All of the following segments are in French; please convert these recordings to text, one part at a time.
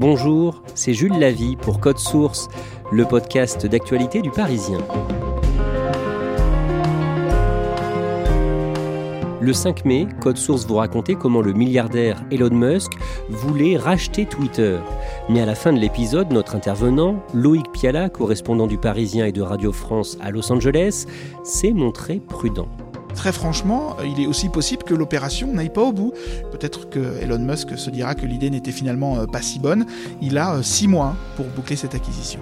Bonjour, c'est Jules Lavie pour Code Source, le podcast d'actualité du Parisien. Le 5 mai, Code Source vous racontait comment le milliardaire Elon Musk voulait racheter Twitter. Mais à la fin de l'épisode, notre intervenant, Loïc Piala, correspondant du Parisien et de Radio France à Los Angeles, s'est montré prudent. Très franchement, il est aussi possible que l'opération n'aille pas au bout. Peut-être que Elon Musk se dira que l'idée n'était finalement euh, pas si bonne. Il a euh, six mois pour boucler cette acquisition.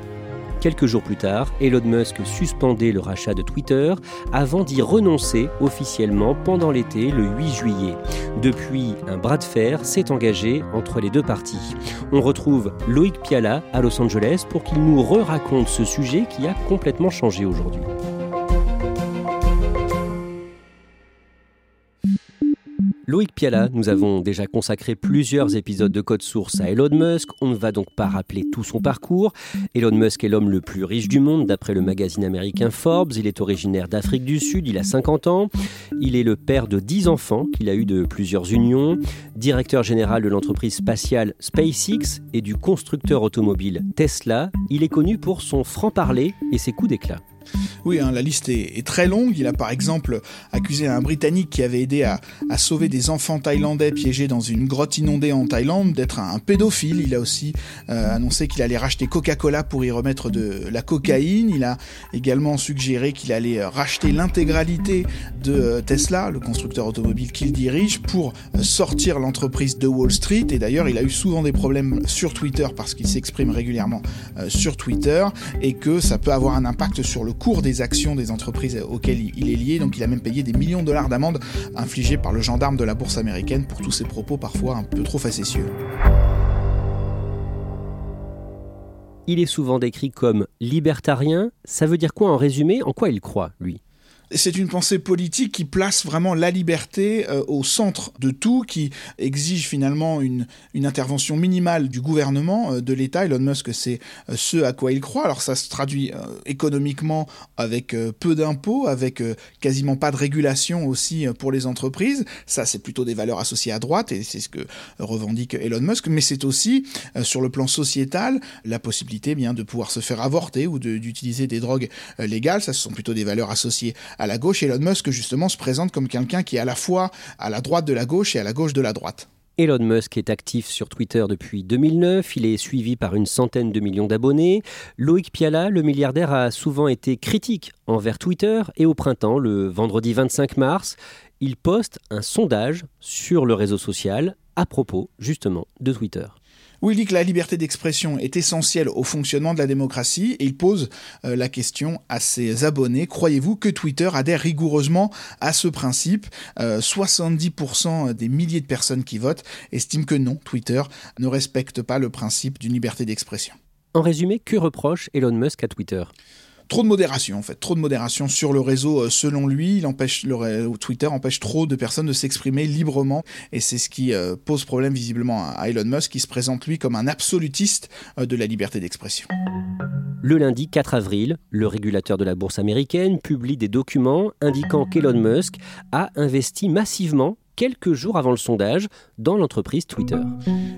Quelques jours plus tard, Elon Musk suspendait le rachat de Twitter avant d'y renoncer officiellement pendant l'été le 8 juillet. Depuis, un bras de fer s'est engagé entre les deux parties. On retrouve Loïc Piala à Los Angeles pour qu'il nous re-raconte ce sujet qui a complètement changé aujourd'hui. Loïc Piala, nous avons déjà consacré plusieurs épisodes de Code Source à Elon Musk. On ne va donc pas rappeler tout son parcours. Elon Musk est l'homme le plus riche du monde d'après le magazine américain Forbes. Il est originaire d'Afrique du Sud, il a 50 ans. Il est le père de 10 enfants qu'il a eu de plusieurs unions. Directeur général de l'entreprise spatiale SpaceX et du constructeur automobile Tesla. Il est connu pour son franc-parler et ses coups d'éclat. Oui, hein, la liste est, très longue. Il a par exemple accusé un Britannique qui avait aidé à, sauver des enfants thaïlandais piégés dans une grotte inondée en Thaïlande d'être un, pédophile. Il a aussi euh, annoncé qu'il allait racheter Coca-Cola pour y remettre de la cocaïne. Il a également suggéré qu'il allait euh, racheter l'intégralité de euh, Tesla, le constructeur automobile qu'il dirige, pour sortir l'entreprise de Wall Street. Et d'ailleurs, il a eu souvent des problèmes sur Twitter parce qu'il s'exprime régulièrement sur Twitter et que ça peut avoir un impact sur le cours des actions des entreprises auxquelles il est lié. Donc il a même payé des millions de dollars d'amende infligées par le gendarme de la bourse américaine pour tous ses propos parfois un peu trop facétieux. Il est souvent décrit comme libertarien. Ça veut dire quoi en résumé? En quoi il croit, lui? C'est une pensée politique qui place vraiment la liberté euh, au centre de tout, qui exige finalement une, intervention minimale du gouvernement, euh, de l'État. Elon Musk, c'est euh, ce à quoi il croit. Alors ça se traduit économiquement avec peu d'impôts, avec quasiment pas de régulation aussi pour les entreprises. Ça, c'est plutôt des valeurs associées à droite, et c'est ce que revendique Elon Musk. Mais c'est aussi, sur le plan sociétal, la possibilité bien de pouvoir se faire avorter ou d'utiliser des drogues légales. Ça, ce sont plutôt des valeurs associées à la gauche. Elon Musk, justement, se présente comme quelqu'un qui est à la fois à la droite de la gauche et à la gauche de la droite. Elon Musk est actif sur Twitter depuis 2009, il est suivi par une centaine de millions d'abonnés. Loïc Piala, le milliardaire, a souvent été critique envers Twitter et au printemps, le vendredi 25 mars, il poste un sondage sur le réseau social à propos justement de Twitter où il dit que la liberté d'expression est essentielle au fonctionnement de la démocratie et il pose euh, la question à ses abonnés, croyez-vous que Twitter adhère rigoureusement à ce principe? 70% euh, des milliers de personnes qui votent estiment que non, Twitter ne respecte pas le principe d'une liberté d'expression. En résumé, que reproche Elon Musk à Twitter? Trop de modération en fait, trop de modération sur le réseau. Euh, selon lui, Twitter empêche trop de personnes de s'exprimer librement et c'est ce qui euh, pose problème visiblement à Elon Musk qui se présente lui comme un absolutiste euh, de la liberté d'expression. Le lundi 4 avril, le régulateur de la bourse américaine publie des documents indiquant qu'Elon Musk a investi massivement quelques jours avant le sondage dans l'entreprise Twitter.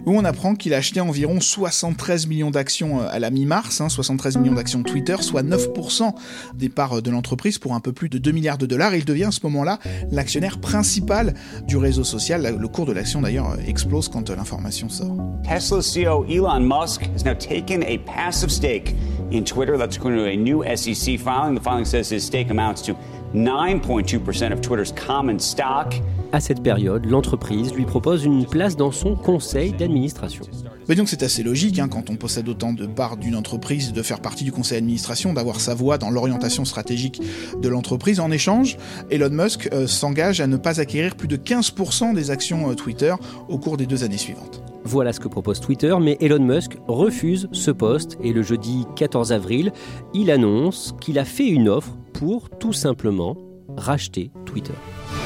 Où on apprend qu'il a acheté environ 73 millions d'actions euh, à la mi-mars, 73 hein, millions d'actions Twitter, soit 9% des parts euh, de l'entreprise pour un peu plus de 2 milliards de dollars. Il devient à ce moment-là l'actionnaire principal du réseau social. Le cours de l'action d'ailleurs explose quand l'information sort. Tesla CEO Elon Musk has now taken a passive stake in Twitter. That's according to a new SEC filing. The filing says his stake amounts to 9.2% of Twitter's common stock. À cette période, l'entreprise lui propose une place dans son conseil d'administration. Mais donc c'est assez logique, hein, quand on possède autant de parts d'une entreprise, de faire partie du conseil d'administration, d'avoir sa voix dans l'orientation stratégique de l'entreprise. En échange, Elon Musk euh, s'engage à ne pas acquérir plus de 15% des actions euh, Twitter au cours des deux années suivantes. Voilà ce que propose Twitter, mais Elon Musk refuse ce poste et le jeudi 14 avril, il annonce qu'il a fait une offre pour tout simplement racheter Twitter.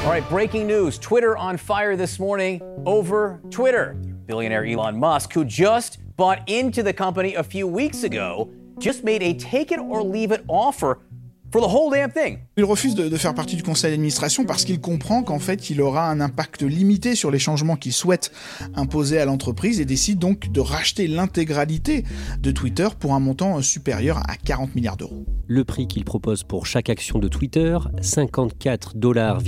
All right, breaking news. Twitter on fire this morning over Twitter. Billionaire Elon Musk, who just bought into the company a few weeks ago, just made a take it or leave it offer il refuse de, faire partie du conseil d'administration parce qu'il comprend qu'en fait il aura un impact limité sur les changements qu'il souhaite imposer à l'entreprise et décide donc de racheter l'intégralité de Twitter pour un montant supérieur à 40 milliards d'euros. Le prix qu'il propose pour chaque action de Twitter, 54 dollars,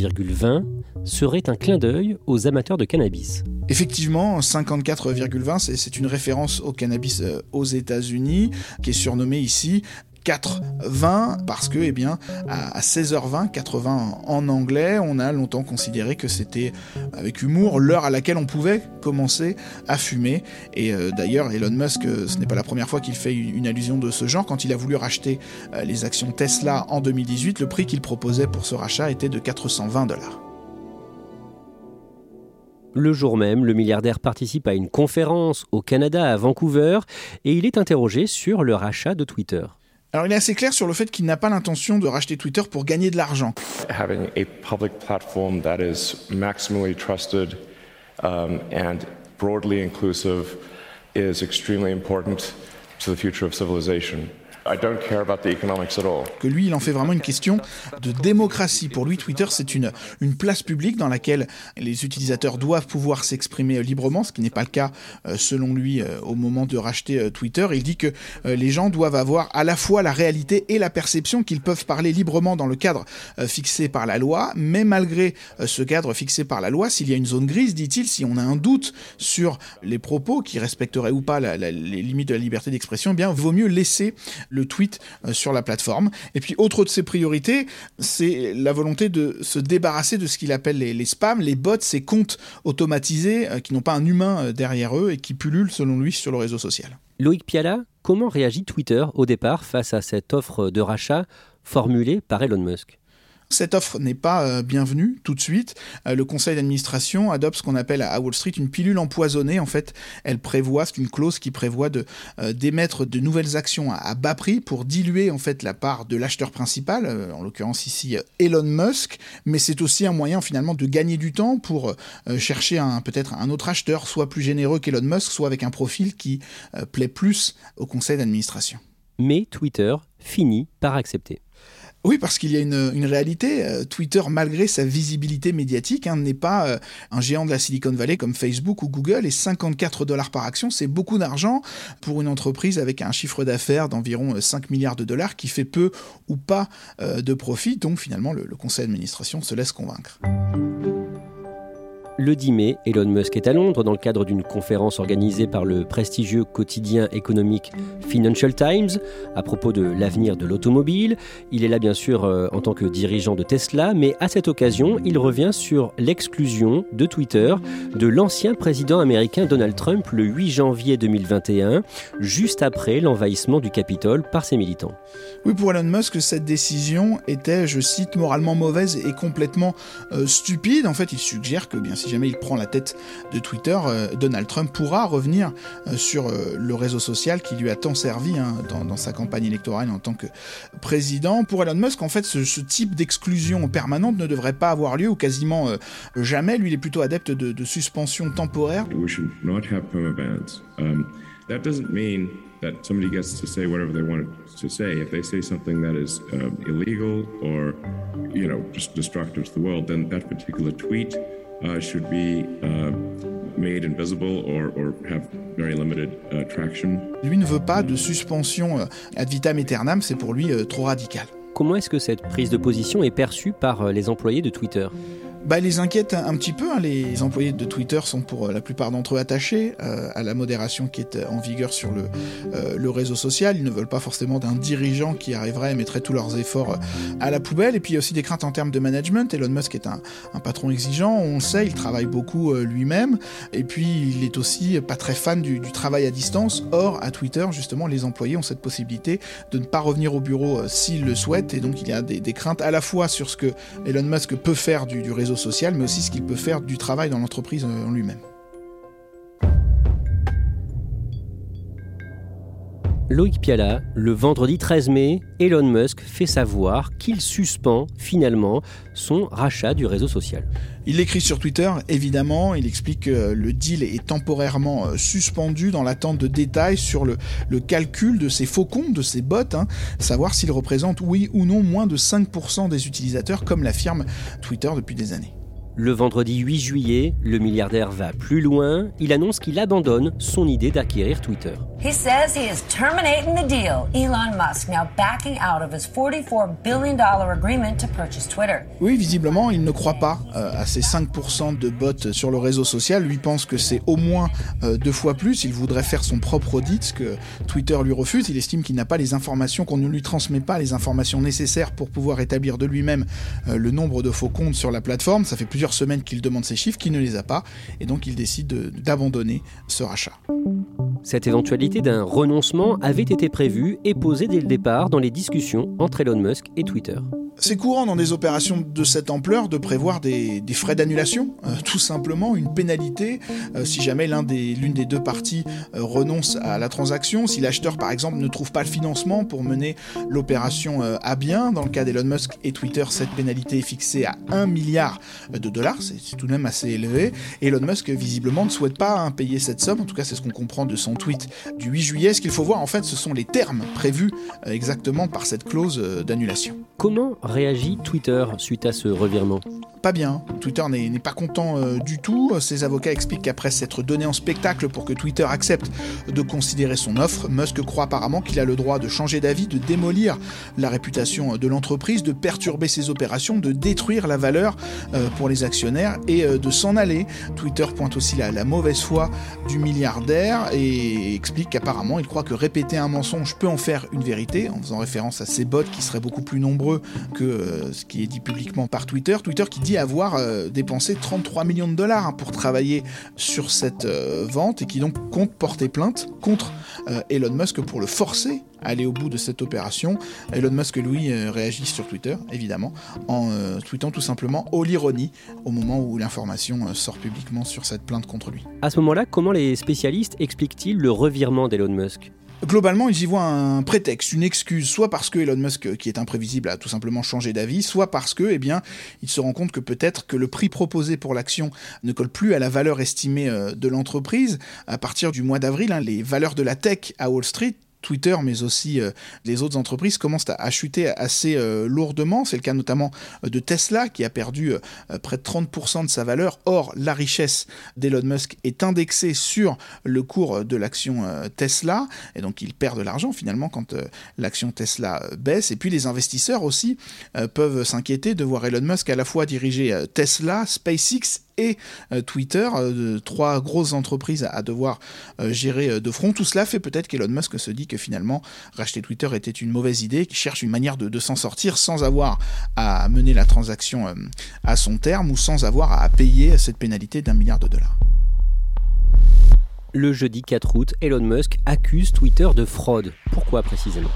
serait un clin d'œil aux amateurs de cannabis. Effectivement, 54,20, c'est une référence au cannabis euh, aux États-Unis, qui est surnommé ici 4,20 parce que, eh bien, à 16h20, 80 en anglais, on a longtemps considéré que c'était, avec humour, l'heure à laquelle on pouvait commencer à fumer. Et euh, d'ailleurs, Elon Musk, euh, ce n'est pas la première fois qu'il fait une allusion de ce genre. Quand il a voulu racheter euh, les actions Tesla en 2018, le prix qu'il proposait pour ce rachat était de 420 dollars. Le jour même, le milliardaire participe à une conférence au Canada, à Vancouver, et il est interrogé sur le rachat de Twitter. Alors il est assez clair sur le fait qu'il n'a pas l'intention de racheter Twitter pour gagner de l'argent. Having a public platform that is maximally trusted um, and broadly inclusive is extremely important to the future of civilization. Que lui, il en fait vraiment une question de démocratie. Pour lui, Twitter, c'est une, une place publique dans laquelle les utilisateurs doivent pouvoir s'exprimer librement, ce qui n'est pas le cas, euh, selon lui, euh, au moment de racheter euh, Twitter. Il dit que les gens doivent avoir à la fois la réalité et la perception qu'ils peuvent parler librement dans le cadre fixé par la loi, mais malgré ce cadre fixé par la loi, s'il y a une zone grise, dit-il, si on a un doute sur les propos qui respecteraient ou pas les limites de la liberté d'expression, eh bien, vaut mieux laisser le tweet euh, sur la plateforme. Et puis, autre de ses priorités, c'est la volonté de se débarrasser de ce qu'il appelle les, spams, les bots, ces comptes automatisés euh, qui n'ont pas un humain euh, derrière eux et qui pullulent, selon lui, sur le réseau social. Loïc Piala, comment réagit Twitter au départ face à cette offre de rachat formulée par Elon Musk? Cette offre n'est pas euh, bienvenue tout de suite. Euh, le conseil d'administration adopte ce qu'on appelle à Wall Street une pilule empoisonnée. En fait, elle prévoit, c'est une clause qui prévoit euh, d'émettre de nouvelles actions à, bas prix pour diluer en fait la part de l'acheteur principal, en l'occurrence ici Elon Musk. Mais c'est aussi un moyen finalement de gagner du temps pour chercher peut-être un autre acheteur, soit plus généreux qu'Elon Musk, soit avec un profil qui plaît plus au conseil d'administration. Mais Twitter finit par accepter. Oui, parce qu'il y a une, réalité. Euh, Twitter, malgré sa visibilité médiatique, hein, n'est pas euh, un géant de la Silicon Valley comme Facebook ou Google. Et 54 dollars par action, c'est beaucoup d'argent pour une entreprise avec un chiffre d'affaires d'environ 5 euh, milliards de dollars qui fait peu ou pas de profit. Donc finalement, le conseil d'administration se laisse convaincre. Le 10 mai, Elon Musk est à Londres dans le cadre d'une conférence organisée par le prestigieux quotidien économique Financial Times à propos de l'avenir de l'automobile. Il est là bien sûr euh, en tant que dirigeant de Tesla, mais à cette occasion, il revient sur l'exclusion de Twitter de l'ancien président américain Donald Trump le 8 janvier 2021, juste après l'envahissement du Capitole par ses militants. Oui, pour Elon Musk, cette décision était, je cite, moralement mauvaise et complètement euh, stupide. En fait, il suggère que bien jamais il prend la tête de Twitter, euh, Donald Trump pourra revenir euh, sur euh, le réseau social qui lui a tant servi hein, dans, sa campagne électorale en tant que président. Pour Elon Musk, en fait, ce, type d'exclusion permanente ne devrait pas avoir lieu ou quasiment jamais. Lui, il est plutôt adepte de, suspension temporaire. Um, that doesn't mean that somebody gets to say whatever they want to say. If they say something that is um, illegal or, you know, just destructive to the world, then that particular tweet uh, should be uh, made invisible or, or have very limited uh, traction. Lui ne veut pas de suspension euh, ad vitam aeternam, c'est pour lui euh, trop radical. Comment est-ce que cette prise de position est perçue par euh, les employés de Twitter? Bah, les inquiète un petit peu. Hein. Les employés de Twitter sont pour euh, la plupart d'entre eux attachés euh, à la modération qui est euh, en vigueur sur le, le réseau social. Ils ne veulent pas forcément d'un dirigeant qui arriverait et mettrait tous leurs efforts à la poubelle. Et puis il y a aussi des craintes en termes de management. Elon Musk est un, un patron exigeant, on le sait, il travaille beaucoup lui-même. Et puis il est aussi pas très fan du, travail à distance. Or, à Twitter, justement, les employés ont cette possibilité de ne pas revenir au bureau s'ils le souhaitent. Et donc il y a des, des, craintes à la fois sur ce que Elon Musk peut faire du, du réseau social, mais aussi ce qu'il peut faire du travail dans l'entreprise en lui-même. Loïc Piala, le vendredi 13 mai, Elon Musk fait savoir qu'il suspend finalement son rachat du réseau social. Il l'écrit sur Twitter, évidemment, il explique que le deal est temporairement euh, suspendu dans l'attente de détails sur le, calcul de ces faux comptes, de ces bots, hein, savoir s'ils représentent oui ou non moins de 5% des utilisateurs, comme l'affirme Twitter depuis des années. Le vendredi 8 juillet, le milliardaire va plus loin. Il annonce qu'il abandonne son idée d'acquérir Twitter. He says he is terminating the deal. Elon Musk now backing out of his 44 billion dollar agreement to purchase Twitter. Oui, visiblement, il ne croit pas euh, à ces 5% de bots sur le réseau social. Lui pense que c'est au moins euh, deux fois plus. Il voudrait faire son propre audit, ce que Twitter lui refuse. Il estime qu'il n'a pas les informations, qu'on ne lui transmet pas les informations nécessaires pour pouvoir établir de lui-même euh, le nombre de faux comptes sur la plateforme. Ça fait plusieurs semaines qu'il demande ces chiffres, qu'il ne les a pas, et donc il décide d'abandonner ce rachat. Cette éventualité d'un renoncement avait été prévue et posée dès le départ dans les discussions entre Elon Musk et Twitter. C'est courant dans des opérations de cette ampleur de prévoir des, frais d'annulation, euh, tout simplement une pénalité euh, si jamais l'un des, l'une des deux parties euh, renonce à la transaction, si l'acheteur par exemple ne trouve pas le financement pour mener l'opération à bien. Dans le cas d'Elon Musk et Twitter, cette pénalité est fixée à 1 milliard de dollars, c'est tout de même assez élevé. Elon Musk visiblement ne souhaite pas hein, payer cette somme, en tout cas c'est ce qu'on comprend de son tweet du 8 juillet. Ce qu'il faut voir en fait, ce sont les termes prévus exactement par cette clause d'annulation. Comment réagit Twitter suite à ce revirement Pas bien. Twitter n'est pas content euh, du tout. Ses avocats expliquent qu'après s'être donné en spectacle pour que Twitter accepte de considérer son offre, Musk croit apparemment qu'il a le droit de changer d'avis, de démolir la réputation de l'entreprise, de perturber ses opérations, de détruire la valeur euh, pour les actionnaires et euh, de s'en aller. Twitter pointe aussi la, la mauvaise foi du milliardaire et explique qu'apparemment il croit que répéter un mensonge peut en faire une vérité, en faisant référence à ses bots qui seraient beaucoup plus nombreux que ce qui est dit publiquement par Twitter. Twitter qui dit avoir euh, dépensé 33 millions de dollars hein, pour travailler sur cette euh, vente et qui donc compte porter plainte contre euh, Elon Musk pour le forcer à aller au bout de cette opération. Elon Musk, lui, réagit sur Twitter, évidemment, en tweetant tout simplement « Oh l'ironie » au moment où l'information sort publiquement sur cette plainte contre lui. À ce moment-là, comment les spécialistes expliquent-ils le revirement d'Elon Musk? Globalement, ils y voient un prétexte, une excuse, soit parce que Elon Musk, qui est imprévisible, a tout simplement changé d'avis, soit parce que, eh bien, il se rend compte que peut-être que le prix proposé pour l'action ne colle plus à la valeur estimée de l'entreprise. À partir du mois d'avril, hein, les valeurs de la tech à Wall Street Twitter, mais aussi euh, les autres entreprises commencent à, chuter assez euh, lourdement. C'est le cas notamment de Tesla, qui a perdu euh, près de 30% de sa valeur. Or, la richesse d'Elon Musk est indexée sur le cours de l'action Tesla, et donc il perd de l'argent finalement quand l'action Tesla baisse. Et puis les investisseurs aussi peuvent s'inquiéter de voir Elon Musk à la fois diriger Tesla, SpaceX et euh, Twitter, euh, trois grosses entreprises à, à devoir euh, gérer de front. Tout cela fait peut-être qu'Elon Musk se dit que finalement racheter Twitter était une mauvaise idée, qu'il cherche une manière de, de s'en sortir sans avoir à mener la transaction à son terme ou sans avoir à payer cette pénalité d'un milliard de dollars. Le jeudi 4 août, Elon Musk accuse Twitter de fraude. Pourquoi précisément?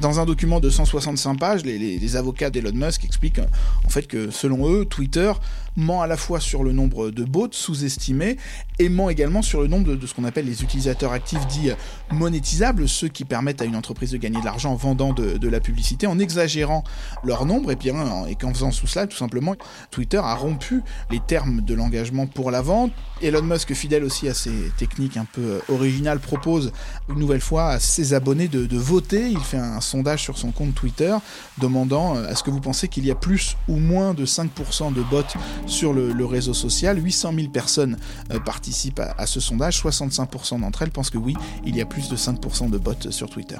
Dans un document de 165 pages, les, les, les avocats d'Elon Musk expliquent en fait que selon eux, Twitter ment à la fois sur le nombre de bots sous-estimés et ment également sur le nombre de, ce qu'on appelle les utilisateurs actifs dits monétisables, ceux qui permettent à une entreprise de gagner de l'argent en vendant de, la publicité, en exagérant leur nombre et puis en, et qu'en faisant sous cela, tout simplement, Twitter a rompu les termes de l'engagement pour la vente. Elon Musk, fidèle aussi à ses techniques un peu originales, propose une nouvelle fois à ses abonnés de, de voter. Il fait un sondage sur son compte Twitter demandant est-ce que vous pensez qu'il y a plus ou moins de 5% de bots sur le, réseau social. 800 000 personnes participent à, à ce sondage. 65% d'entre elles pensent que oui, il y a plus de 5% de bots sur Twitter.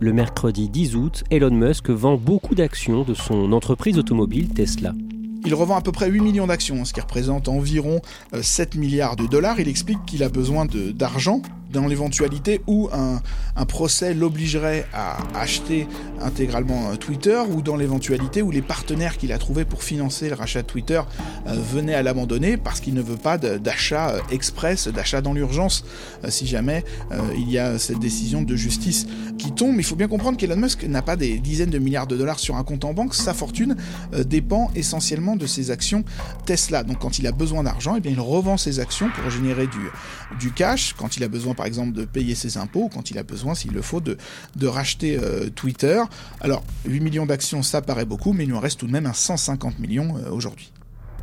Le mercredi 10 août, Elon Musk vend beaucoup d'actions de son entreprise automobile Tesla. Il revend à peu près 8 millions d'actions, ce qui représente environ 7 milliards de dollars. Il explique qu'il a besoin d'argent dans l'éventualité où un, procès l'obligerait à acheter intégralement euh, Twitter, ou dans l'éventualité où les partenaires qu'il a trouvés pour financer le rachat de Twitter euh, venaient à l'abandonner parce qu'il ne veut pas d'achat euh, express, d'achat dans l'urgence, si jamais il y a cette décision de justice qui tombe. Il faut bien comprendre qu'Elon Musk n'a pas des dizaines de milliards de dollars sur un compte en banque, sa fortune dépend essentiellement de ses actions Tesla. Donc quand il a besoin d'argent, eh il revend ses actions pour générer du, du cash. Quand il a besoin par par exemple de payer ses impôts quand il a besoin, s'il le faut, de, racheter euh, Twitter. Alors 8 millions d'actions, ça paraît beaucoup, mais il nous en reste tout de même un 150 millions euh, aujourd'hui.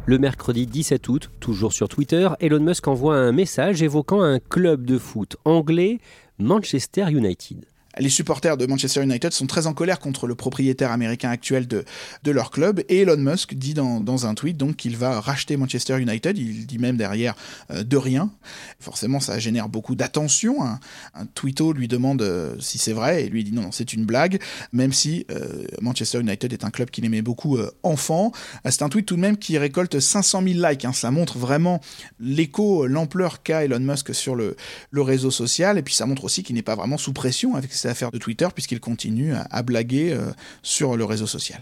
Le mercredi 17 août, toujours sur Twitter, Elon Musk envoie un message évoquant un club de foot anglais, Manchester United les supporters de Manchester United sont très en colère contre le propriétaire américain actuel de, de leur club. Et Elon Musk dit dans, dans un tweet donc qu'il va racheter Manchester United. Il dit même derrière euh, de rien. Forcément, ça génère beaucoup d'attention. Un, un tweeto lui demande euh, si c'est vrai et lui dit non, non c'est une blague. Même si euh, Manchester United est un club qu'il aimait beaucoup enfant. c'est un tweet tout de même qui récolte 500 000 likes. Hein. Ça montre vraiment l'écho, l'ampleur qu'a Elon Musk sur le, le réseau social. Et puis ça montre aussi qu'il n'est pas vraiment sous pression avec ses affaires de Twitter puisqu'il continue à, blaguer euh, sur le réseau social.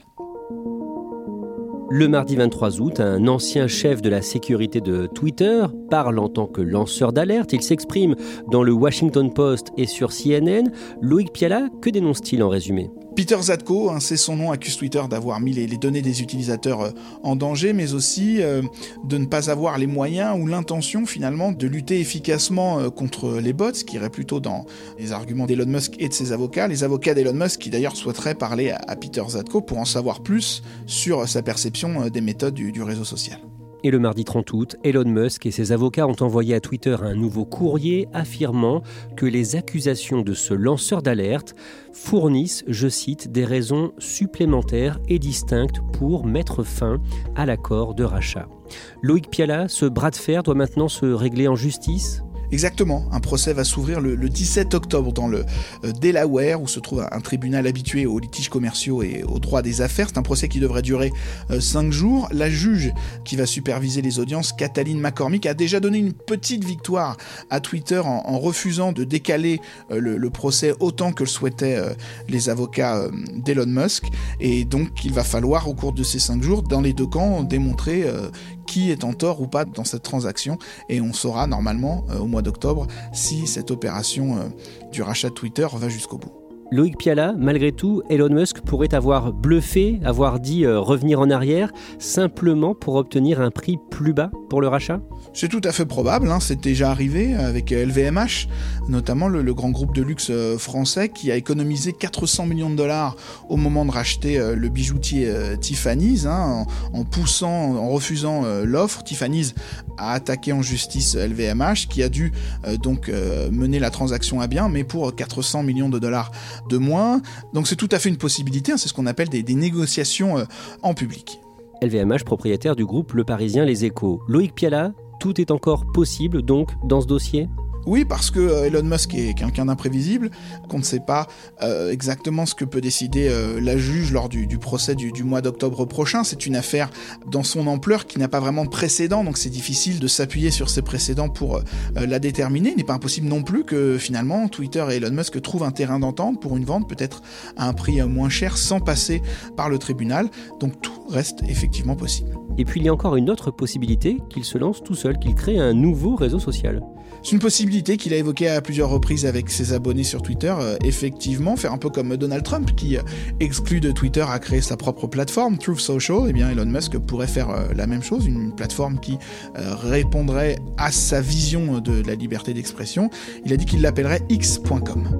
Le mardi 23 août, un ancien chef de la sécurité de Twitter parle en tant que lanceur d'alerte. Il s'exprime dans le Washington Post et sur CNN. Loïc Piala, que dénonce-t-il en résumé? Peter Zatko, hein, c'est son nom, accuse Twitter d'avoir mis les, données des utilisateurs euh, en danger, mais aussi euh, de ne pas avoir les moyens ou l'intention finalement de lutter efficacement euh, contre les bots, ce qui irait plutôt dans les arguments d'Elon Musk et de ses avocats. Les avocats d'Elon Musk qui d'ailleurs souhaiteraient parler à, Peter Zatko pour en savoir plus sur sa perception des méthodes du réseau social. Et le mardi 30 août, Elon Musk et ses avocats ont envoyé à Twitter un nouveau courrier affirmant que les accusations de ce lanceur d'alerte fournissent, je cite, des raisons supplémentaires et distinctes pour mettre fin à l'accord de rachat. Loïc Piala, ce bras de fer doit maintenant se régler en justice? Exactement, un procès va s'ouvrir le, 17 octobre dans le euh, Delaware où se trouve un, tribunal habitué aux litiges commerciaux et aux droits des affaires. C'est un procès qui devrait durer 5 euh, jours. La juge qui va superviser les audiences, Kathleen McCormick, a déjà donné une petite victoire à Twitter en, refusant de décaler euh, le, procès autant que le souhaitaient les avocats d'Elon Musk. Et donc il va falloir au cours de ces 5 jours, dans les deux camps, démontrer qui est en tort ou pas dans cette transaction. Et on saura normalement au mois d'octobre si cette opération euh, du rachat Twitter va jusqu'au bout. Loïc Piala, malgré tout, Elon Musk pourrait avoir bluffé, avoir dit euh, revenir en arrière, simplement pour obtenir un prix plus bas pour le rachat? C'est tout à fait probable, hein. c'est déjà arrivé avec LVMH, notamment le, grand groupe de luxe euh, français qui a économisé 400 millions de dollars au moment de racheter euh, le bijoutier Tiffany's, hein, en, poussant, en refusant l'offre. Tiffany's a attaqué en justice LVMH qui a dû donc mener la transaction à bien, mais pour 400 millions de dollars de moins. Donc c'est tout à fait une possibilité, hein. c'est ce qu'on appelle des, négociations euh, en public. LVMH, propriétaire du groupe Le Parisien Les Échos. Loïc Piala, tout est encore possible donc dans ce dossier? Oui, parce que euh, Elon Musk est quelqu'un d'imprévisible, qu'on ne sait pas euh, exactement ce que peut décider euh, la juge lors du, procès du, mois d'octobre prochain. C'est une affaire dans son ampleur qui n'a pas vraiment de précédent, donc c'est difficile de s'appuyer sur ces précédents pour la déterminer. Il n'est pas impossible non plus que finalement Twitter et Elon Musk trouvent un terrain d'entente pour une vente peut-être à un prix moins cher sans passer par le tribunal. Donc tout reste effectivement possible. Et puis il y a encore une autre possibilité qu'il se lance tout seul, qu'il crée un nouveau réseau social. C'est une possibilité qu'il a évoquée à plusieurs reprises avec ses abonnés sur Twitter. Euh, effectivement, faire un peu comme Donald Trump qui euh, exclut de Twitter à créer sa propre plateforme, Truth Social. Eh bien, Elon Musk pourrait faire euh, la même chose, une plateforme qui répondrait à sa vision de la liberté d'expression. Il a dit qu'il l'appellerait x.com.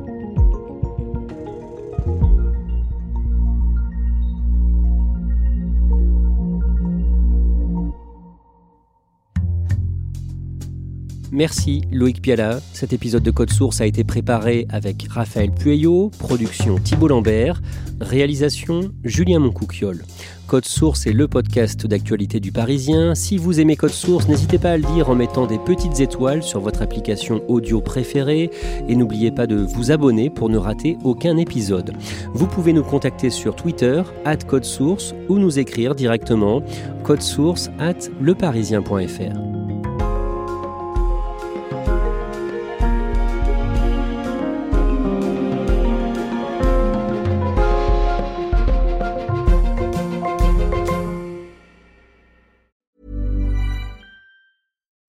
Merci Loïc Piala. Cet épisode de Code Source a été préparé avec Raphaël Pueyo, production Thibault Lambert, réalisation Julien Moncouquiole. Code Source est le podcast d'actualité du Parisien. Si vous aimez Code Source, n'hésitez pas à le dire en mettant des petites étoiles sur votre application audio préférée et n'oubliez pas de vous abonner pour ne rater aucun épisode. Vous pouvez nous contacter sur Twitter, at Code Source, ou nous écrire directement codesource at leparisien.fr.